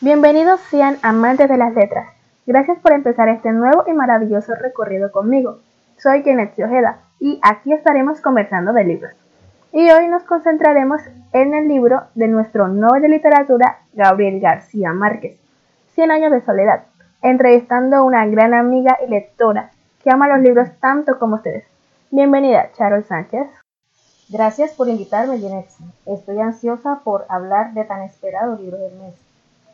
Bienvenidos sean amantes de las letras. Gracias por empezar este nuevo y maravilloso recorrido conmigo. Soy Kenneth Ojeda y aquí estaremos conversando de libros. Y hoy nos concentraremos en el libro de nuestro Nobel de Literatura Gabriel García Márquez, Cien años de soledad, entrevistando a una gran amiga y lectora que ama los libros tanto como ustedes. Bienvenida, Charol Sánchez. Gracias por invitarme, Kenneth. Estoy ansiosa por hablar de tan esperado libro del mes.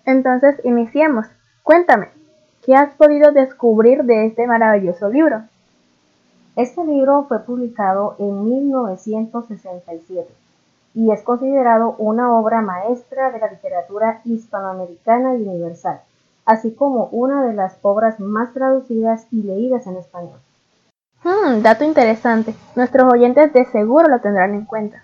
Entonces, iniciemos. Cuéntame, ¿qué has podido descubrir de este maravilloso libro? Este libro fue publicado en 1967 y es considerado una obra maestra de la literatura hispanoamericana y universal, así como una de las obras más traducidas y leídas en español. Dato interesante. Nuestros oyentes de seguro lo tendrán en cuenta.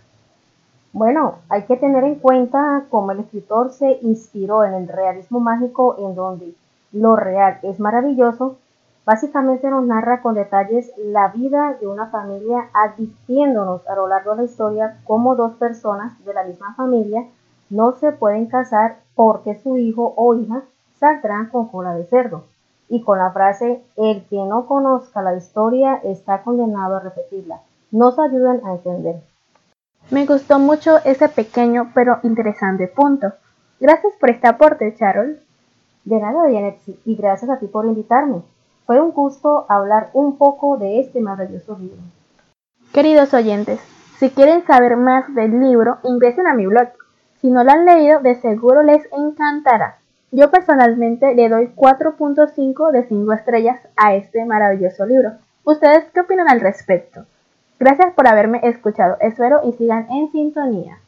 Bueno, hay que tener en cuenta cómo el escritor se inspiró en el realismo mágico en donde lo real es maravilloso. Básicamente nos narra con detalles la vida de una familia advirtiéndonos a lo largo de la historia cómo dos personas de la misma familia no se pueden casar porque su hijo o hija saldrán con cola de cerdo. Y con la frase, el que no conozca la historia está condenado a repetirla. Nos ayudan a entender. Me gustó mucho ese pequeño pero interesante punto. Gracias por este aporte, Charol. De nada, Janet, y gracias a ti por invitarme. Fue un gusto hablar un poco de este maravilloso libro. Queridos oyentes, si quieren saber más del libro, ingresen a mi blog. Si no lo han leído, de seguro les encantará. Yo personalmente le doy 4.5 de 5 estrellas a este maravilloso libro. ¿Ustedes qué opinan al respecto? Gracias por haberme escuchado. Espero y sigan en sintonía.